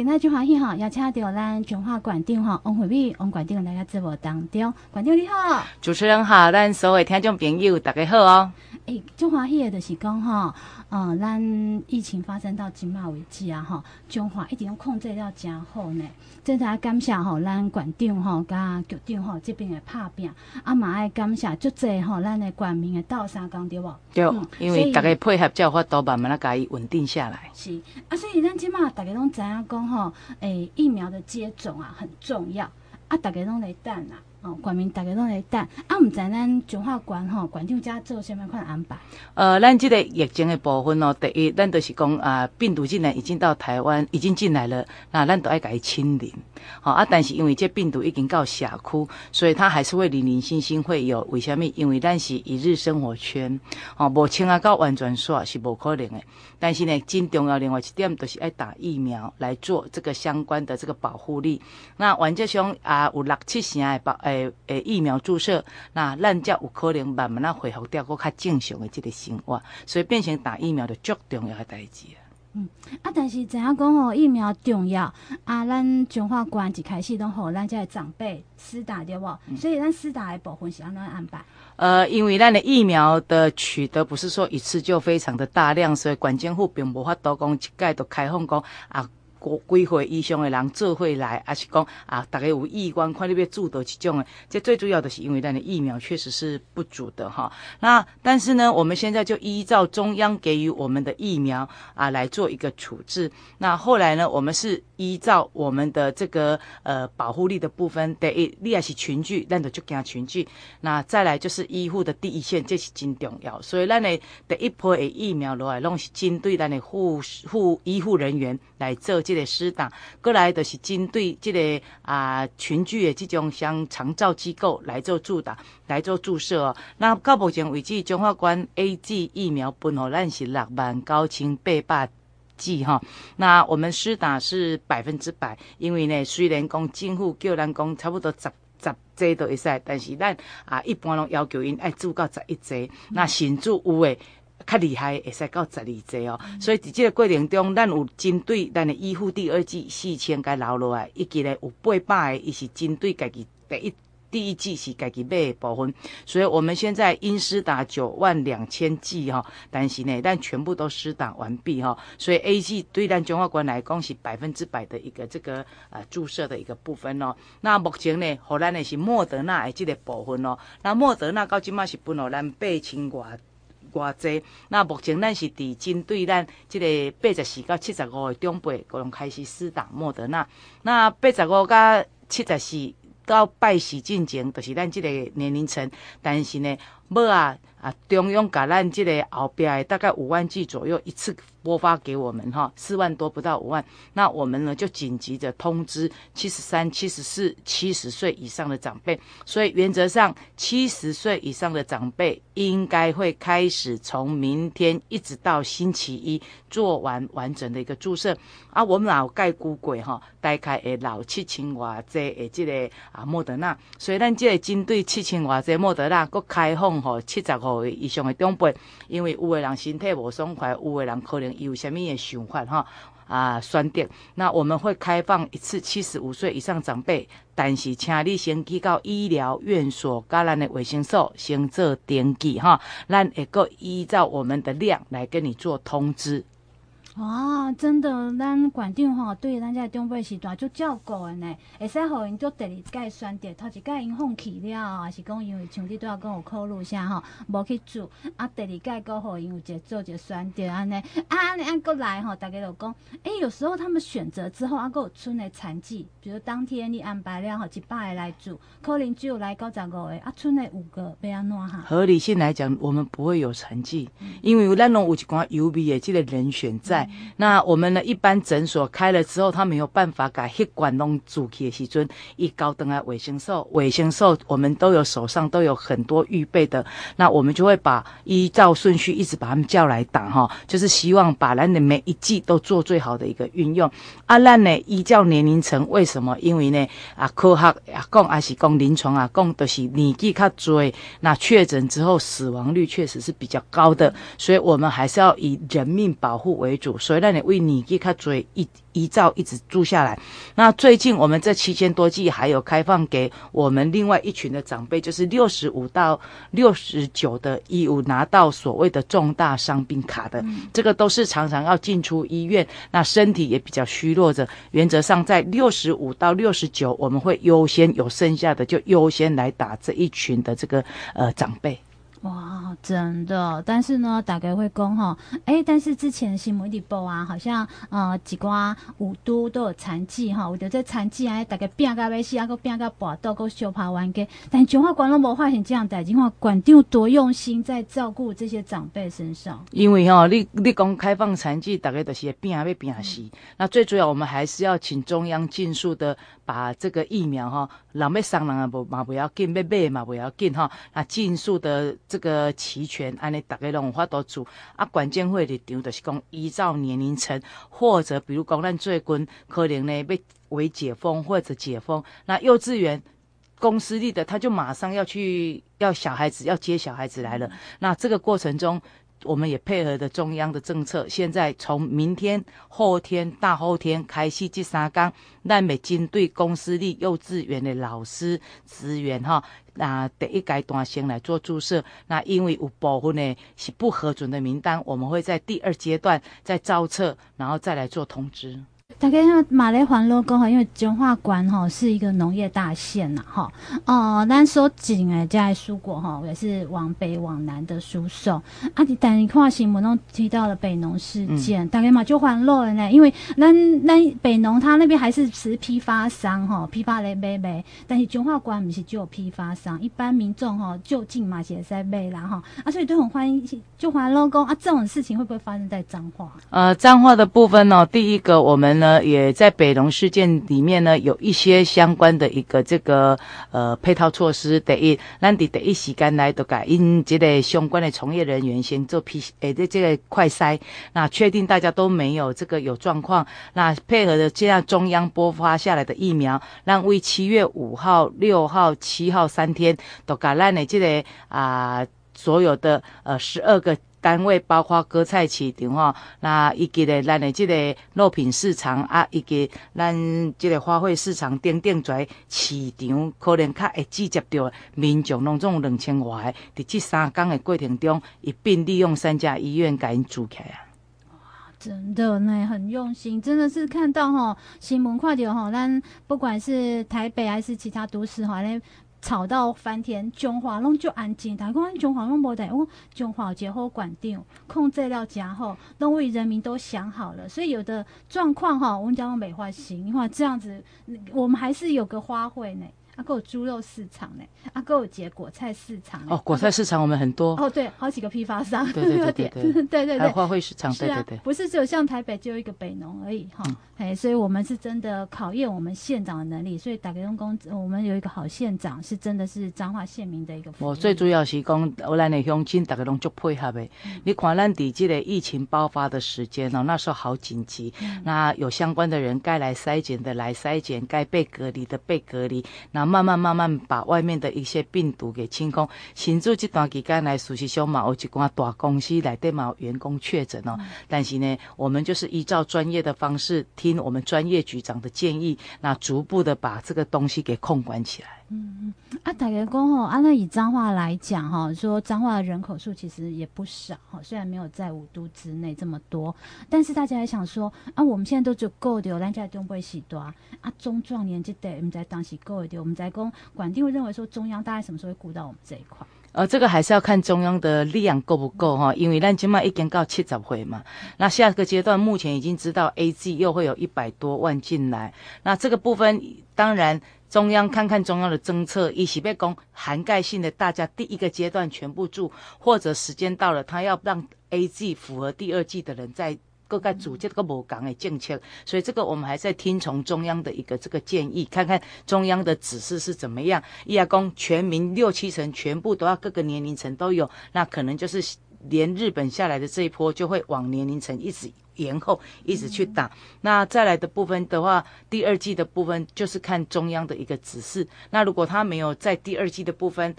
今仔就欢喜哈，邀请到咱中华馆长哈王惠美王馆长来到节目当中。馆长你好，主持人好，咱所有听众朋友大家好哦。诶，中华迄个就是讲吼，呃，咱疫情发生到今嘛为止啊吼，中华一定要控制了真好呢。真系感谢吼，咱县长吼甲局长吼这边的拍拼，啊嘛爱感谢足济吼，咱的官民的斗相共对无？对，嗯、因为大家配合叫法都慢慢啊，伊稳定下来。是啊，所以咱今嘛大家拢知影讲吼，诶，疫苗的接种啊很重要，啊，大家拢来等啊。哦，官民大家拢在等，啊，毋知咱中华馆吼，馆长家做啥物款安排？呃，咱这个疫情的部分哦，第一，咱都是讲啊，病毒既然已经到台湾，已经进来了，那咱都爱甲伊清零。好啊，但是因为这病毒已经到社区，所以它还是会零零星星会有。为什么？因为咱是一日生活圈，哦，无清啊到完全煞是无可能的。但是呢，真重要另外一点，就是爱打疫苗来做这个相关的这个保护力。那原则上啊，有六七成的保。诶诶，疫苗注射，那咱才有可能慢慢啊恢复掉个较正常的这个生活，所以变成打疫苗的足重要的代志啊。嗯，啊，但是怎样讲吼，疫苗重要啊，咱中华馆一开始都好，咱这长辈施打对不？嗯、所以咱施打的部分是安怎安排？呃，因为咱的疫苗的取得不是说一次就非常的大量，所以关政府并无法度讲一概都开放讲啊。几岁以上的人做会来，还是讲啊，大家有意愿看你要住到这种的，这最主要的是因为咱的疫苗确实是不足的哈。那但是呢，我们现在就依照中央给予我们的疫苗啊来做一个处置。那后来呢，我们是依照我们的这个呃保护力的部分，第一，你也是群聚，咱就就惊群聚。那再来就是医护的第一线，这是真重要。所以咱的第一波的疫苗落来，拢是针对咱的护护医护人员来做。这个施打，过来就是针对这个啊群聚的这种像长照机构来做注打，来做注射哦。那到目前为止，中华关 A G 疫苗分哦，咱是六万九千八百剂哈。那我们施打是百分之百，因为呢，虽然讲政府叫咱讲差不多十十剂都会使，但是咱啊一般拢要求因爱注到十一剂，嗯、那新注有诶。较厉害，会使到十二剂哦。所以伫这个过程中，咱有针对咱的医护第二剂四千个留落来，以及呢有八百个，伊是针对家己第一第一剂是家己买的部分。所以我们现在因施打九万两千剂哈，但是呢，咱全部都施打完毕哈。所以 A G 对咱中华馆来讲是百分之百的一个这个呃注射的一个部分哦。那目前呢，荷兰的是莫德纳的这个部分哦。那莫德纳到今嘛是分了咱八千外。偌济？那目前咱是伫针对咱即个八十四到七十五的长辈，共同开始施打莫德纳。那八十五到七十四到拜四进前，就是咱即个年龄层。但是呢，无啊啊，中央甲咱这个后壁的大概五万剂左右一次。拨发给我们哈，四万多不到五万，那我们呢就紧急的通知七十三、七十四、七十岁以上的长辈，所以原则上七十岁以上的长辈应该会开始从明天一直到星期一做完完整的一个注射啊。我们老盖孤鬼哈，大概诶老七千瓦剂诶这个啊莫德纳，所以咱这个针对七千瓦剂莫德纳，搁开放吼七十以上的长辈，因为有的人身体无爽快，有的人可能。有什么的想法哈啊？选择那我们会开放一次七十五岁以上长辈，但是请你先去到医疗院所、甲咱的卫生所先做登记哈，咱会个依照我们的量来跟你做通知。哇，真的，咱馆长吼对咱这长辈是大足照顾的呢，会使互因做第二届选择，头一届因放弃了，也是讲因为像你都要跟我考虑下吼，无去做，啊，第二届阁互因有一个做一个选择安尼，啊，安尼安阁来吼，大家就讲，诶、有时候他们选择之后，啊，阁有剩的残剂，比如当天你安排了吼一百个来做，可能只有来九十五个，啊，剩的五个要安怎哈？合理性来讲，我们不会有残剂，嗯、因为咱拢有一寡有味的这个人选在。那我们呢？一般诊所开了之后，他没有办法改血管弄阻起的时阵，一高登啊卫生兽，卫生兽我们都有手上都有很多预备的。那我们就会把依照顺序一直把他们叫来打哈，就是希望把咱的每一剂都做最好的一个运用。啊，咱呢依照年龄层，为什么？因为呢啊科学啊讲还是讲临床啊讲都是年纪较多，那确诊之后死亡率确实是比较高的，所以我们还是要以人命保护为主。主，所以让你为年纪较多一一照一直住下来。那最近我们这七千多剂还有开放给我们另外一群的长辈，就是六十五到六十九的义务拿到所谓的重大伤病卡的，嗯、这个都是常常要进出医院，那身体也比较虚弱的。原则上在六十五到六十九，我们会优先有剩下的就优先来打这一群的这个呃长辈。哇，真的！但是呢，大概会讲哈，哎，但是之前新闻里报啊，好像呃几挂五都都有残疾哈，我觉得这残疾啊，大概变个要死，啊，个变个薄，都个小爬完给。但中华馆拢无发现这样代志，话馆长多用心在照顾这些长辈身上。因为哈，你你讲开放残疾，大概都是变啊要变死。嗯、那最主要，我们还是要请中央尽速的把这个疫苗哈，人要送人啊不嘛不要紧，要买嘛不要紧哈，那尽速的。这个齐全，安尼大家拢有法度做。啊，关键会立场就是讲依照年龄层，或者比如讲咱最近可能呢被为解封或者解封，那幼稚园公司立的他就马上要去要小孩子要接小孩子来了。那这个过程中。我们也配合的中央的政策，现在从明天、后天、大后天开始这三天，咱每针对公司立幼稚园的老师资源哈，那第一阶段先来做注射。那因为有部分呢是不核准的名单，我们会在第二阶段再招测，然后再来做通知。大概像马来环路讲哈，因为彰化关哈是一个农业大县呐哈哦，咱所种诶在蔬果哈也是往北往南的输送啊。你但你看新闻中提到了北农事件，嗯、大概嘛就环路了呢，因为咱咱北农他那边还是持批发商哈，批发来买卖，但是彰化关不是只有批发商，一般民众哈就近嘛也在买啦哈啊，所以都很欢迎就环路讲啊，这种事情会不会发生在彰化？呃，彰化的部分呢，第一个我们呢。也在北农事件里面呢，有一些相关的一个这个呃配套措施。第一，咱的第一时间来都改因这个相关的从业人员先做 P 诶的这个快筛，那确定大家都没有这个有状况，那配合的这样中央拨发下来的疫苗，让为七月五号、六号、七号三天都改咱的这个啊、所有的呃十二个。单位包括割菜市场吼，那以及咧咱的这个肉品市场啊，以及咱这个花卉市场等等在市场，可能较会直接到民众拢总两千外，伫这三天的过程中，一并利用三家医院给因住起来啊！哇，真的呢，很用心，真的是看到吼新闻看到吼，咱不管是台北还是其他都市吼，咧。吵到翻天，中华拢就安静，但讲中华拢无得，我中华结好管定，控制了家后，拢为人民都想好了，所以有的状况哈，我们讲美化型，你看这样子，我们还是有个花卉呢。啊，还有猪肉市场呢，啊，还有结果菜市场哦，果菜市场我们很多哦，对，好几个批发商，对对对对对对对，还有花卉市场，对对对，不是只有像台北只有一个北农而已哈，哎、嗯，所以我们是真的考验我们县长的能力，所以打个用工，我们有一个好县长，是真的是彰化县民的一个。我最主要是讲，我咱的乡亲大家拢足配合的。嗯、你看咱底这个疫情爆发的时间哦，那时候好紧急，嗯、那有相关的人该来筛检的来筛检，该被隔离的被隔离，那慢慢慢慢。把外面的一些病毒给清空。甚至这段期间来，事实上嘛，有一寡大公司内底嘛员工确诊哦。嗯、但是呢，我们就是依照专业的方式，听我们专业局长的建议，那逐步的把这个东西给控管起来。嗯嗯，啊，大家讲哦，啊，那以彰化来讲哈，说彰化的人口数其实也不少哈，虽然没有在五都之内这么多，但是大家还想说，啊，我们现在都足够的，咱家中不会许多啊，中壮年这代我们在当时够的，我们在讲管定会认为说中央大概什么时候会顾到我们这一块？呃，这个还是要看中央的力量够不够哈，因为咱今麦已经到七十回嘛，那下个阶段目前已经知道 A G 又会有一百多万进来，那这个部分当然。中央看看中央的政策，一起被讲涵盖性的，大家第一个阶段全部住，或者时间到了，他要让 A G 符合第二季的人在各个组织个无讲的政策，所以这个我们还在听从中央的一个这个建议，看看中央的指示是怎么样。一亚公全民六七成全部都要各个年龄层都有，那可能就是连日本下来的这一波就会往年龄层一直。延后一直去打，那再来的部分的话，第二季的部分就是看中央的一个指示。那如果他没有在第二季的部分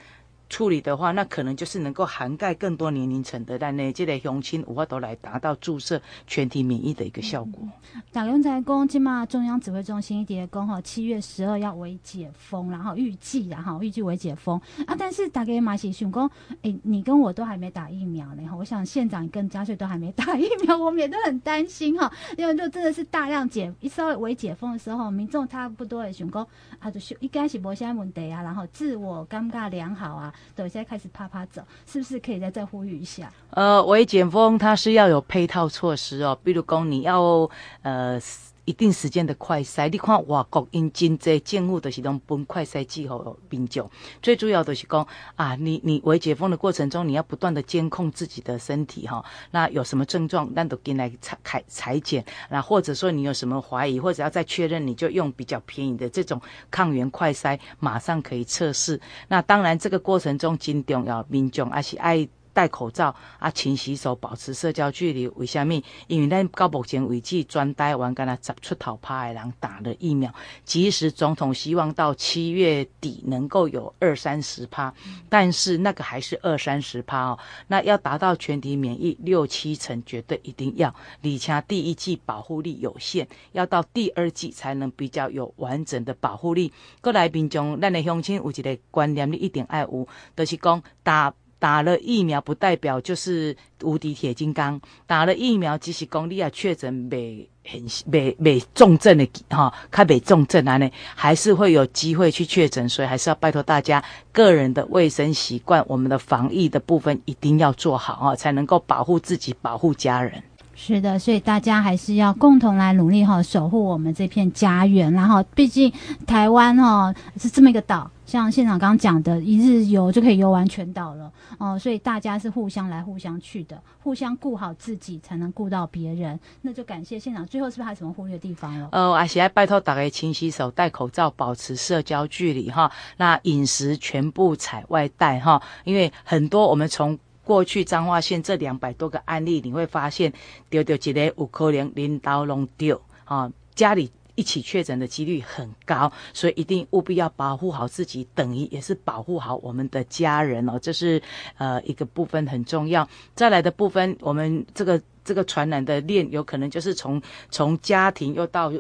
处理的话，那可能就是能够涵盖更多年龄层的，但呢，这类雄亲无法都来达到注射全体免疫的一个效果。打刚才讲，今嘛中央指挥中心一点讲哈，七月十二要微解封，然后预计然后预计微解封啊。但是大家嘛是想讲，哎，你跟我都还没打疫苗呢哈。我想县长跟嘉穗都还没打疫苗，我们也都很担心哈。因为就真的是大量解一稍微微解封的时候，民众差不多也想讲啊，就是应该是无啥问题啊，然后自我感觉良好啊。等一下开始啪啪走，是不是可以再再呼吁一下？呃，微解封它是要有配套措施哦，比如讲你要呃一定时间的快筛，你看外国因真济政府都是拢分快筛剂给民众，最主要的是讲啊，你你微解封的过程中，你要不断的监控自己的身体哈、那有什么症状，那都进来采采裁剪，那或者说你有什么怀疑，或者要再确认，你就用比较便宜的这种抗原快筛，马上可以测试。那当然这个过程中真重要，民众还是爱。戴口罩啊，勤洗手，保持社交距离。为虾米？因为咱到目前为止，专台湾敢若十出头趴的人打了疫苗。即使总统希望到七月底能够有二三十趴，但是那个还是二三十趴哦。那要达到全体免疫六七成，绝对一定要。而且第一季保护力有限，要到第二季才能比较有完整的保护力。过来民众，咱的乡亲有一个观念，你一定爱有，就是讲打。打了疫苗不代表就是无敌铁金刚，打了疫苗即使讲你啊确诊没很没没重症的哈，较未重症啊呢，还是会有机会去确诊，所以还是要拜托大家个人的卫生习惯，我们的防疫的部分一定要做好啊，才能够保护自己，保护家人。是的，所以大家还是要共同来努力哈，守护我们这片家园。然后，毕竟台湾哈是这么一个岛。像现场刚讲的，一日游就可以游完全岛了哦，所以大家是互相来、互相去的，互相顾好自己，才能顾到别人。那就感谢现场。最后是不是还有什么忽略的地方了？呃，还是要拜托大家勤洗手、戴口罩、保持社交距离哈。那饮食全部采外带哈，因为很多我们从过去彰化县这两百多个案例，你会发现丢丢一个有可能领导拢丢啊，家里。一起确诊的几率很高，所以一定务必要保护好自己，等于也是保护好我们的家人哦。这是呃一个部分很重要。再来的部分，我们这个这个传染的链有可能就是从从家庭又到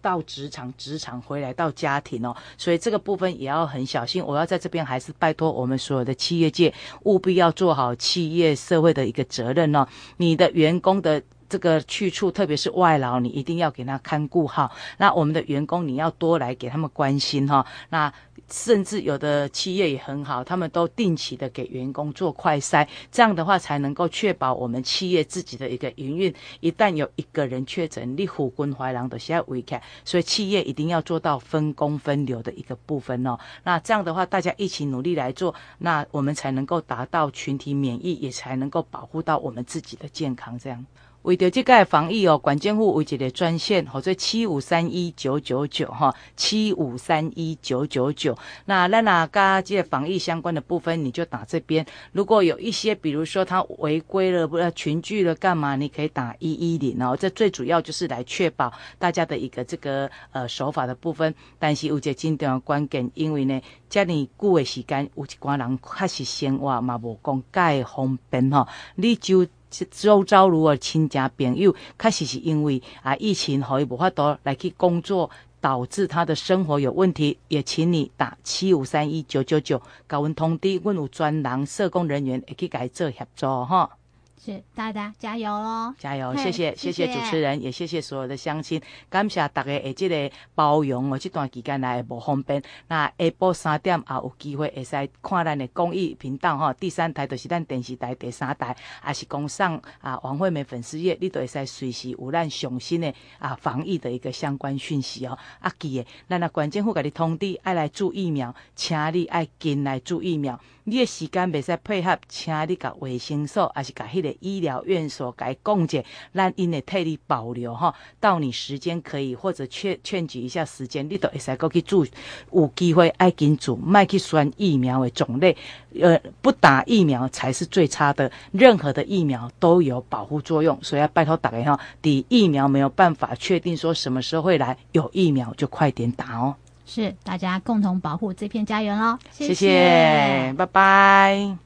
到职场，职场回来到家庭哦，所以这个部分也要很小心。我要在这边还是拜托我们所有的企业界，务必要做好企业社会的一个责任哦。你的员工的。这个去处，特别是外劳，你一定要给他看顾好。那我们的员工，你要多来给他们关心哈。那甚至有的企业也很好，他们都定期的给员工做快筛，这样的话才能够确保我们企业自己的一个营运。一旦有一个人确诊，你虎滚怀狼的现在危开，所以企业一定要做到分工分流的一个部分哦。那这样的话，大家一起努力来做，那我们才能够达到群体免疫，也才能够保护到我们自己的健康。这样。为着这个防疫哦，管政府为一个专线，或者七五三一九九九哈，七五三一九九九。那那哪跟这个防疫相关的部分，你就打这边。如果有一些，比如说他违规了，不要群聚了，干嘛？你可以打一一零哦。这最主要就是来确保大家的一个这个呃守法的部分。但是有一个真重要关键，因为呢，这么久的时间，有一寡人确实生活嘛无讲介方便哈，你就。周遭如果亲家朋友，确实是因为啊疫情，可以无法度来去工作，导致他的生活有问题，也请你打七五三一九九九，甲阮通知，阮有专人社工人员会去甲伊做协助哈。是大家加油喽！加油，谢谢谢谢主持人，也谢谢所有的乡亲，感谢大家的这个包容哦。这段期间来无方便，那下晡三点也有机会会使看咱的公益频道哈。第三台就是咱电视台第三台，也是讲上啊王惠美粉丝页，你都会使随时有咱上新的啊防疫的一个相关讯息哦。啊记得，咱啊县政府给你通知，爱来注疫苗，请你爱紧来注疫苗。你的时间袂使配合，请你甲卫生所，还是甲迄个医疗院所甲伊讲者，咱因会替你保留哈。到你时间可以，或者劝劝举一下时间，你都会使过去住，有机会爱紧注，卖去选疫苗的种类。呃，不打疫苗才是最差的，任何的疫苗都有保护作用，所以要拜托大家哈，抵疫苗没有办法确定说什么时候会来，有疫苗就快点打哦。是大家共同保护这片家园喽。谢谢，谢谢，拜拜。